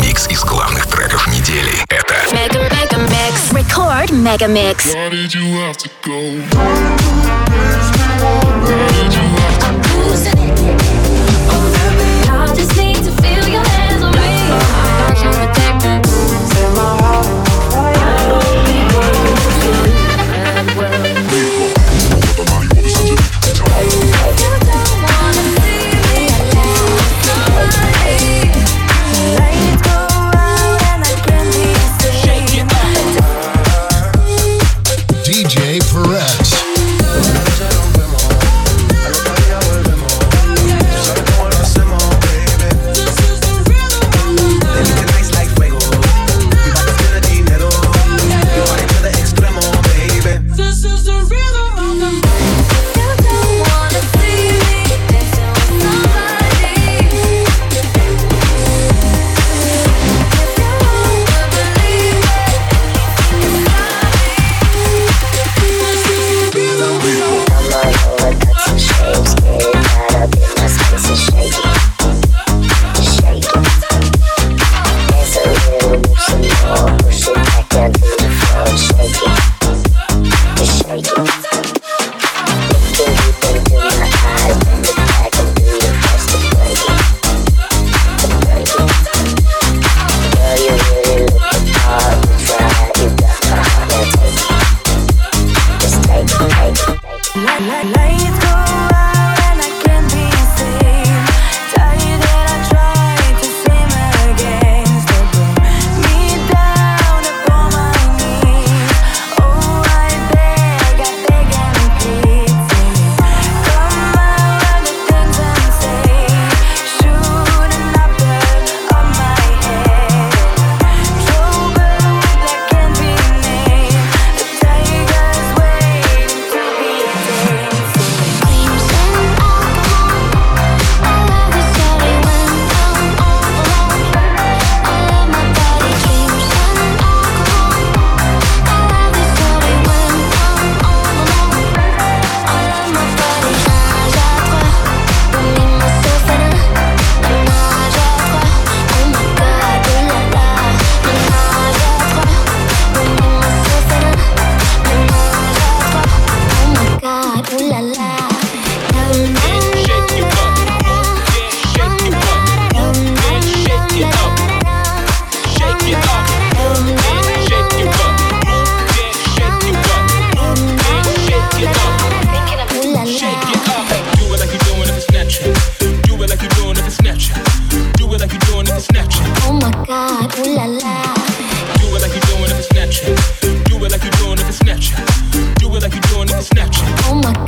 Микс из главных треков недели — это Mega Mega Mix. Record Mega Mix. Why did you have to go? Why did you have to go? Just need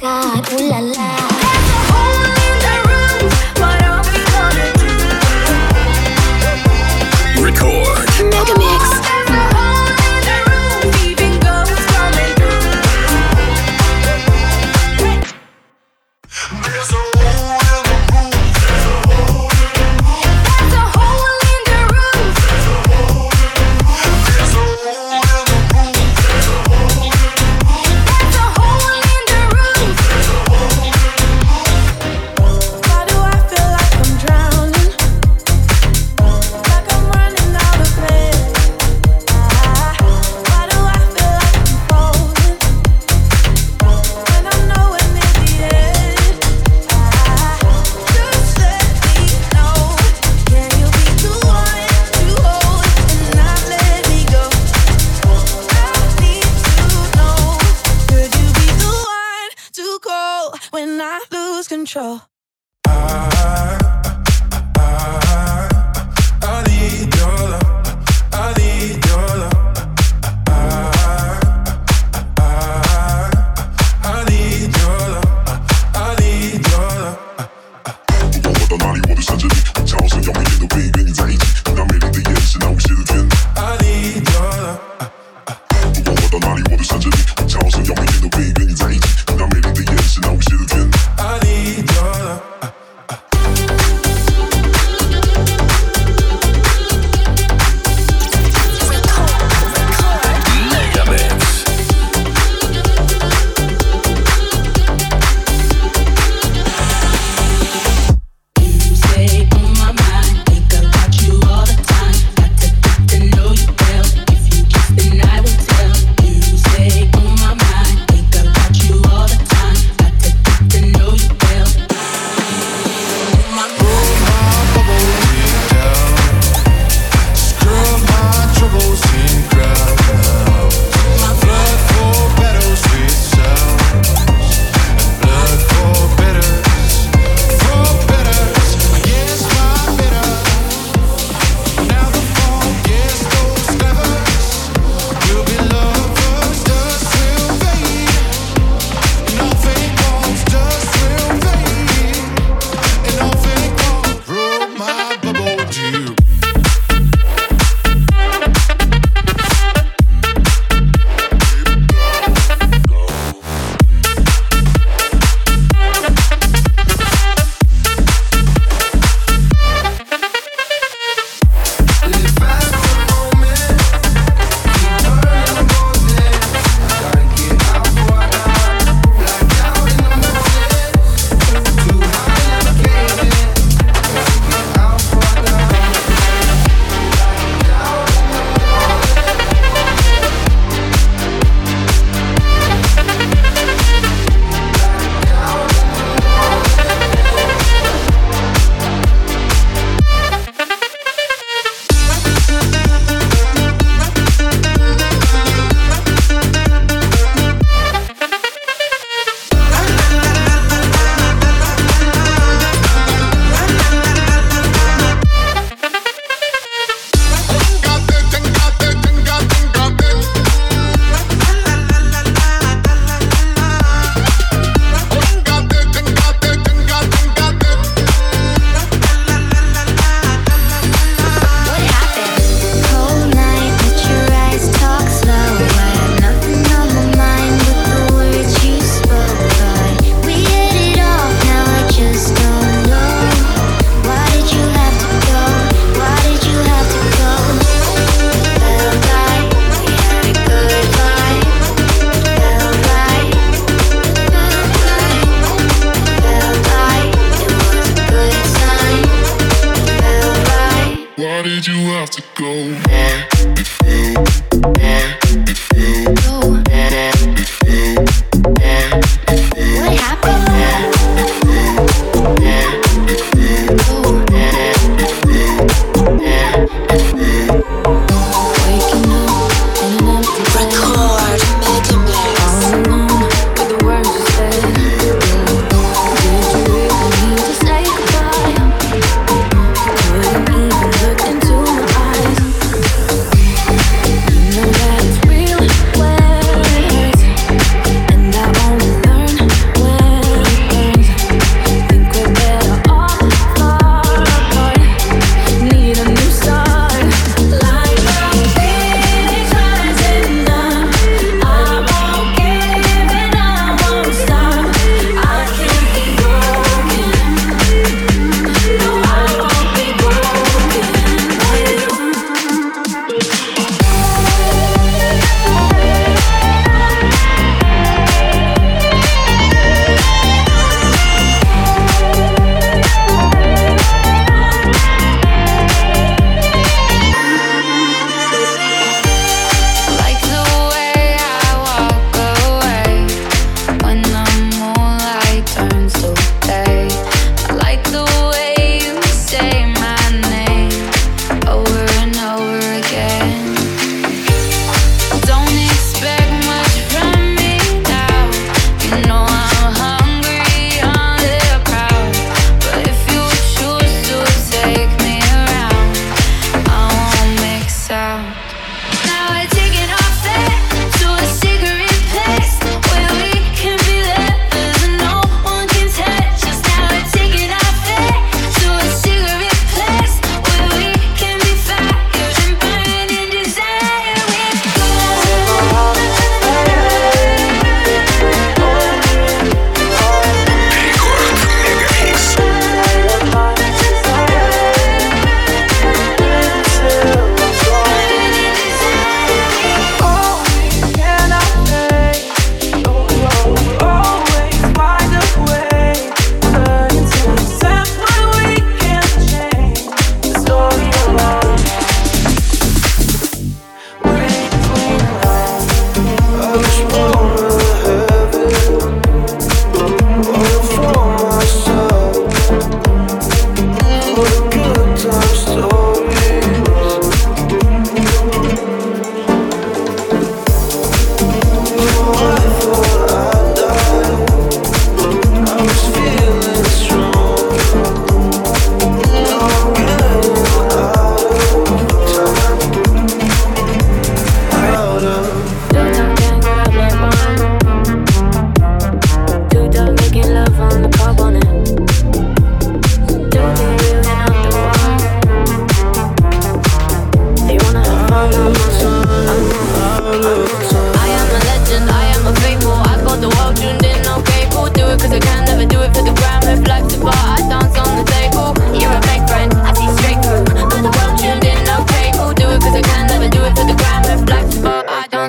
God, ooh la la.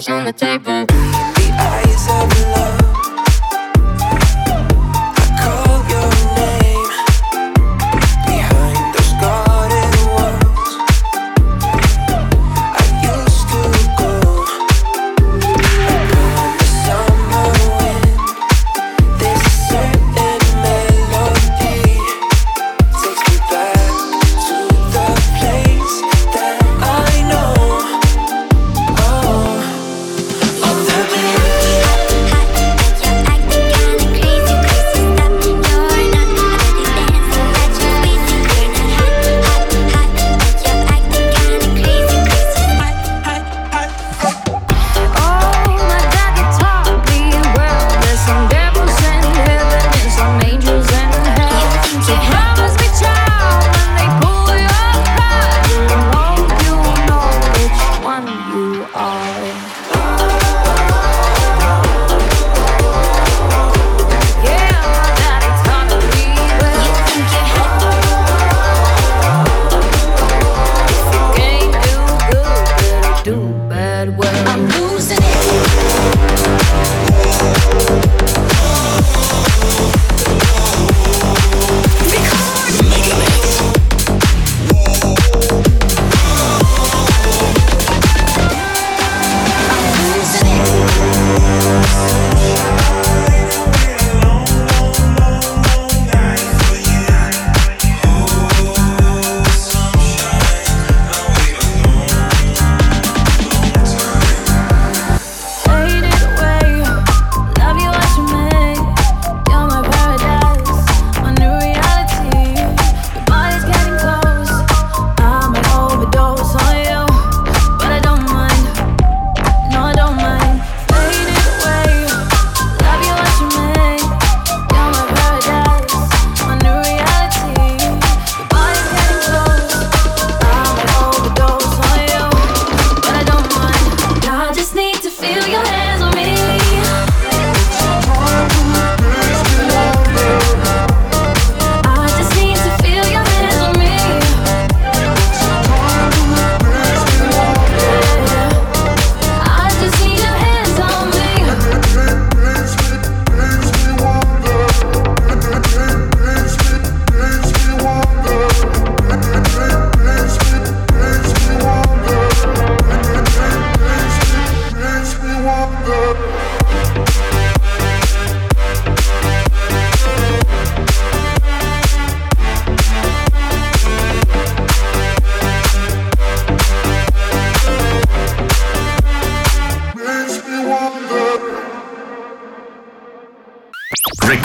On the table. The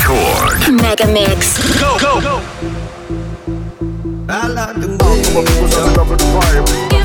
Record. Mega Mix. Go, go, go. I the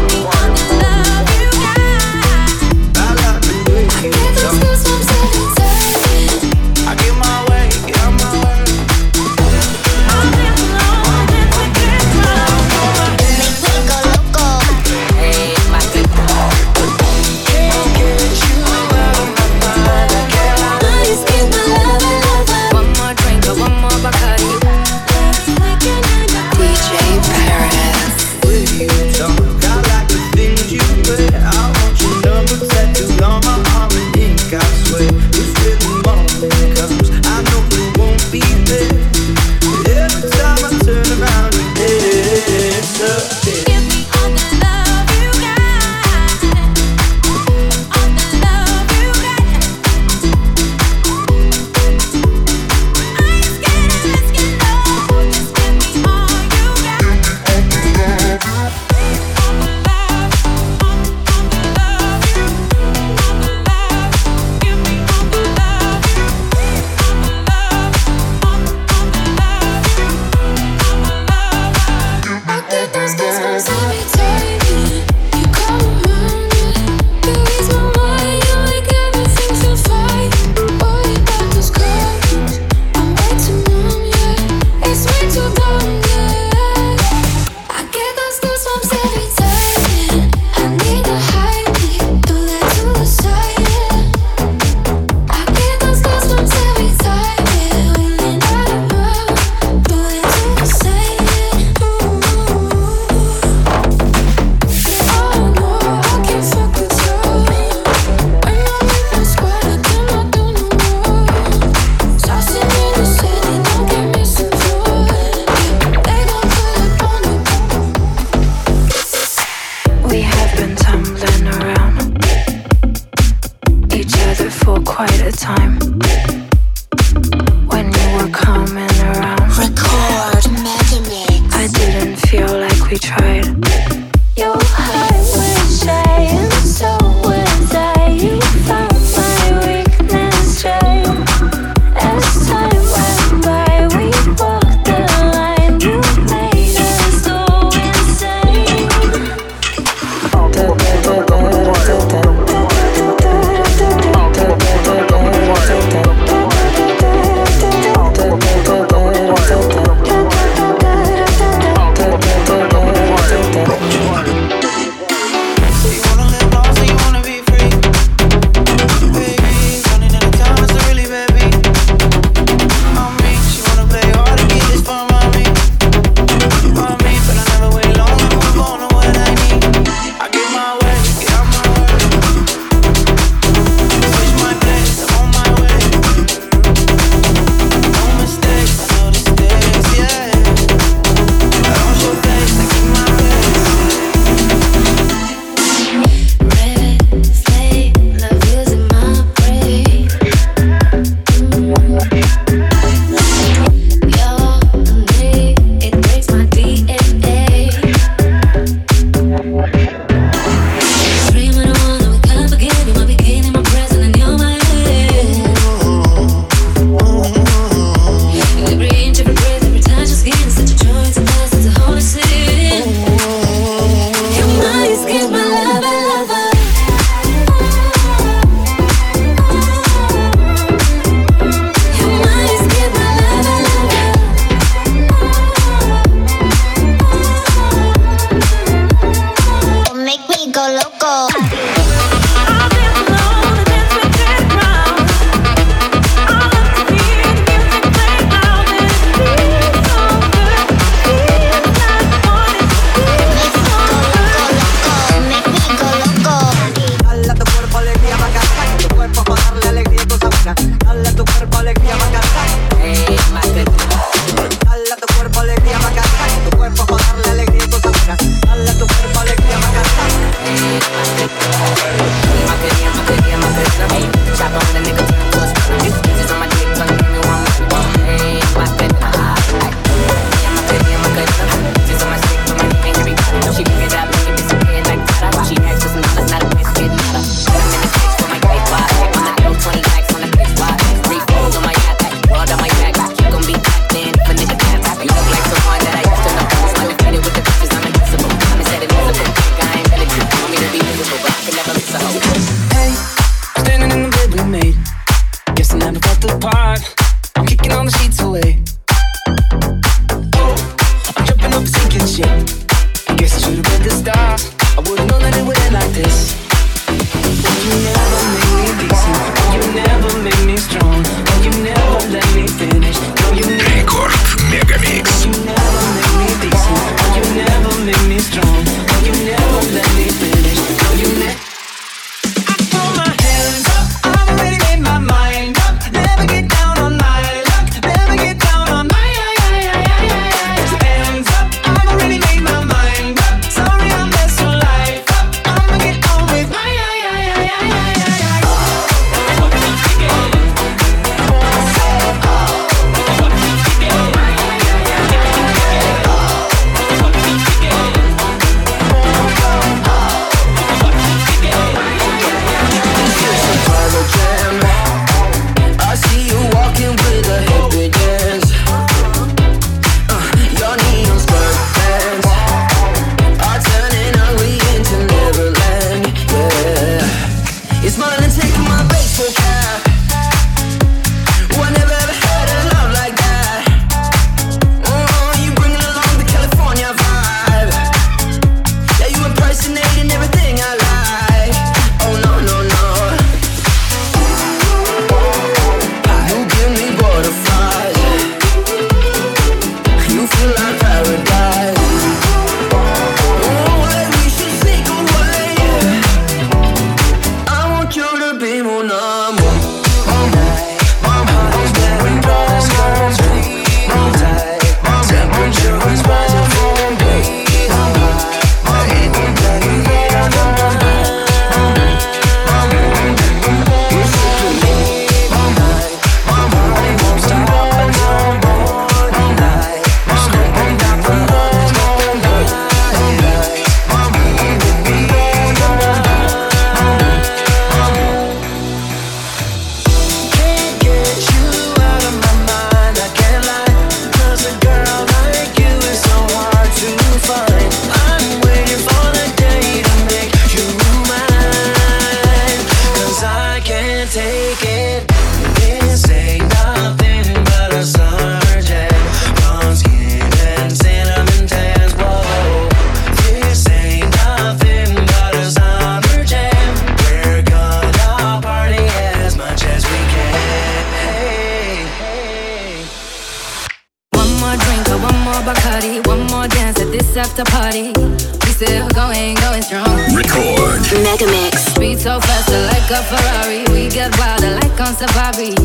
a Ferrari. We get wilder like on Safari.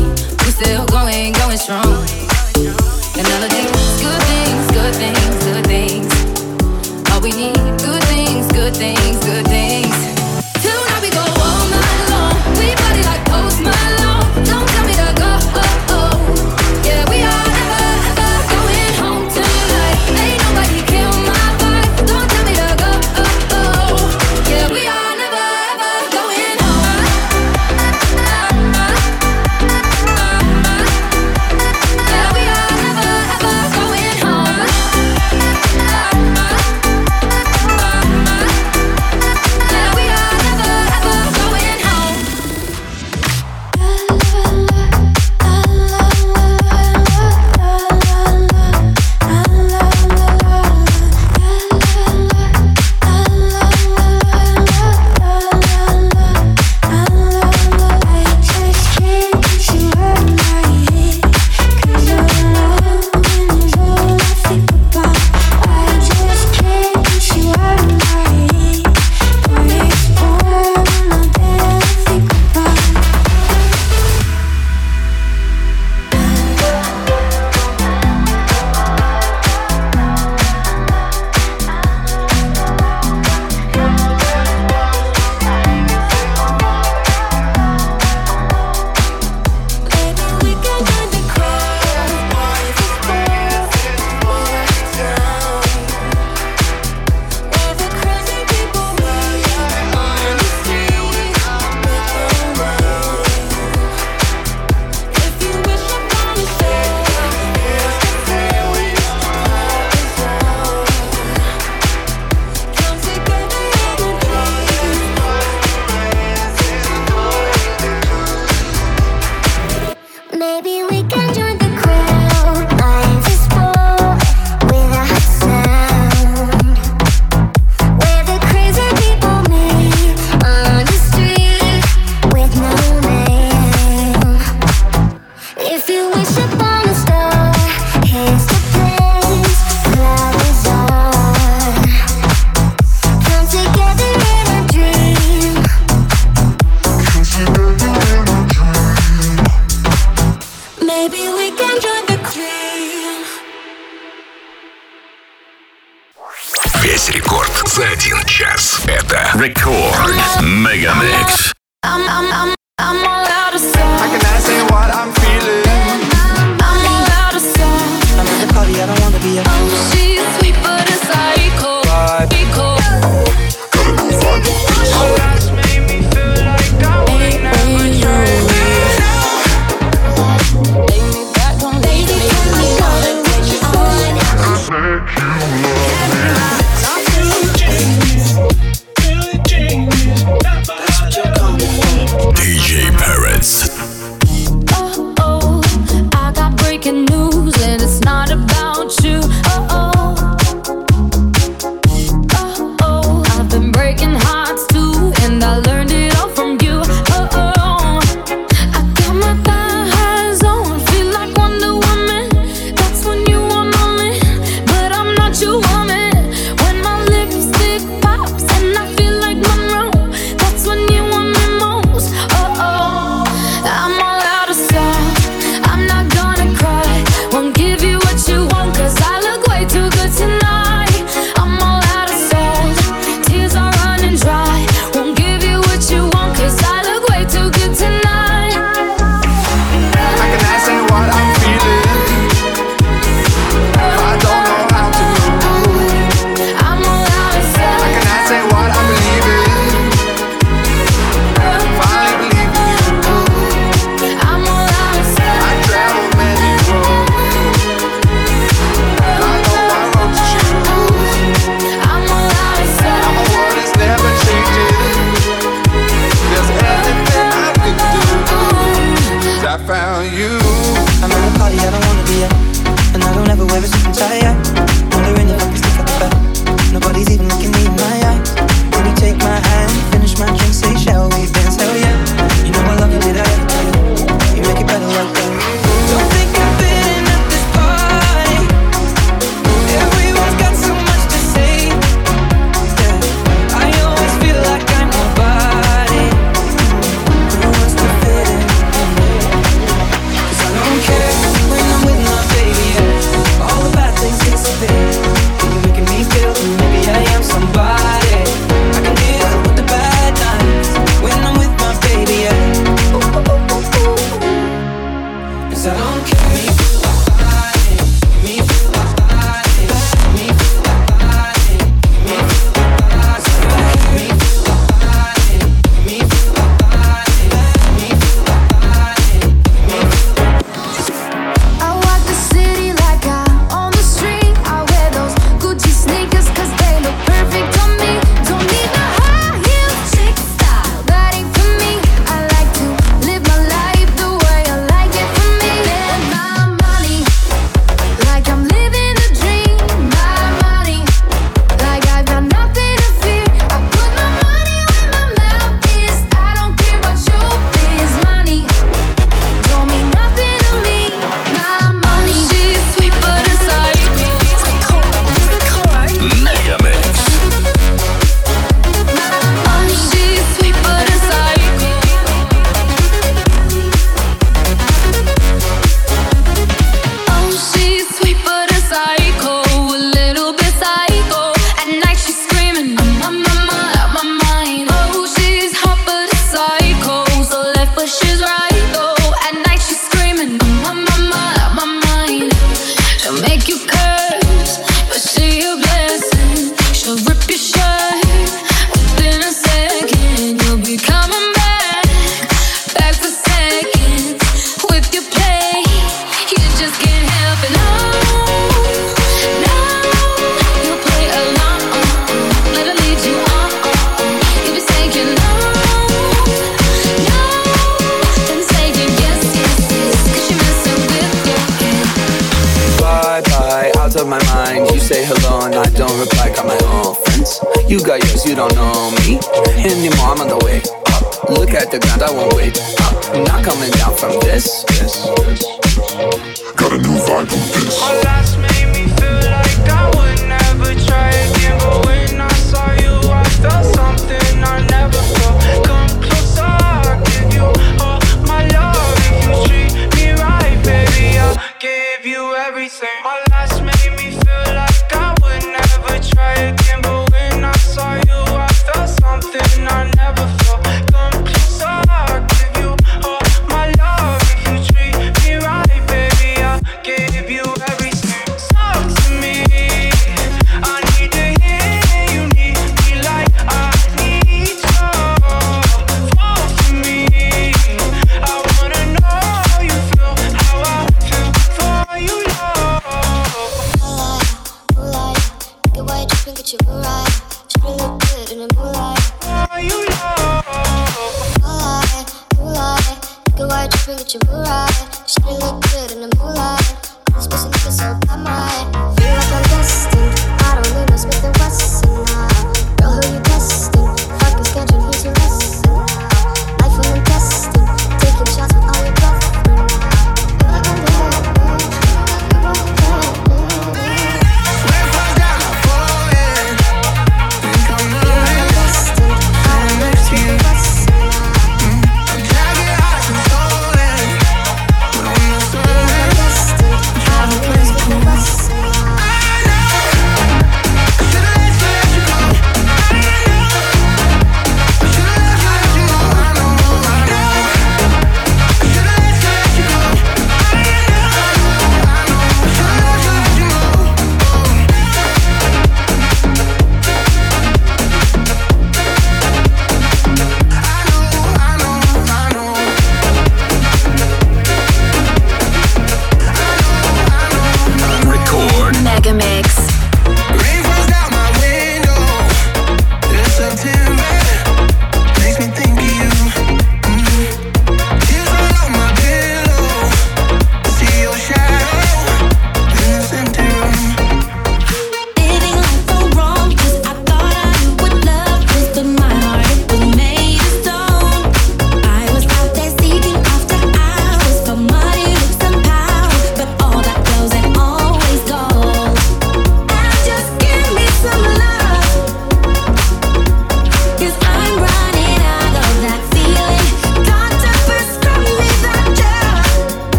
We still going, going strong. Another day, good things, good things, good things. All we need, good things, good things, good things.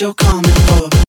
You're coming for.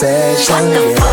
Obsession.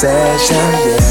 在上演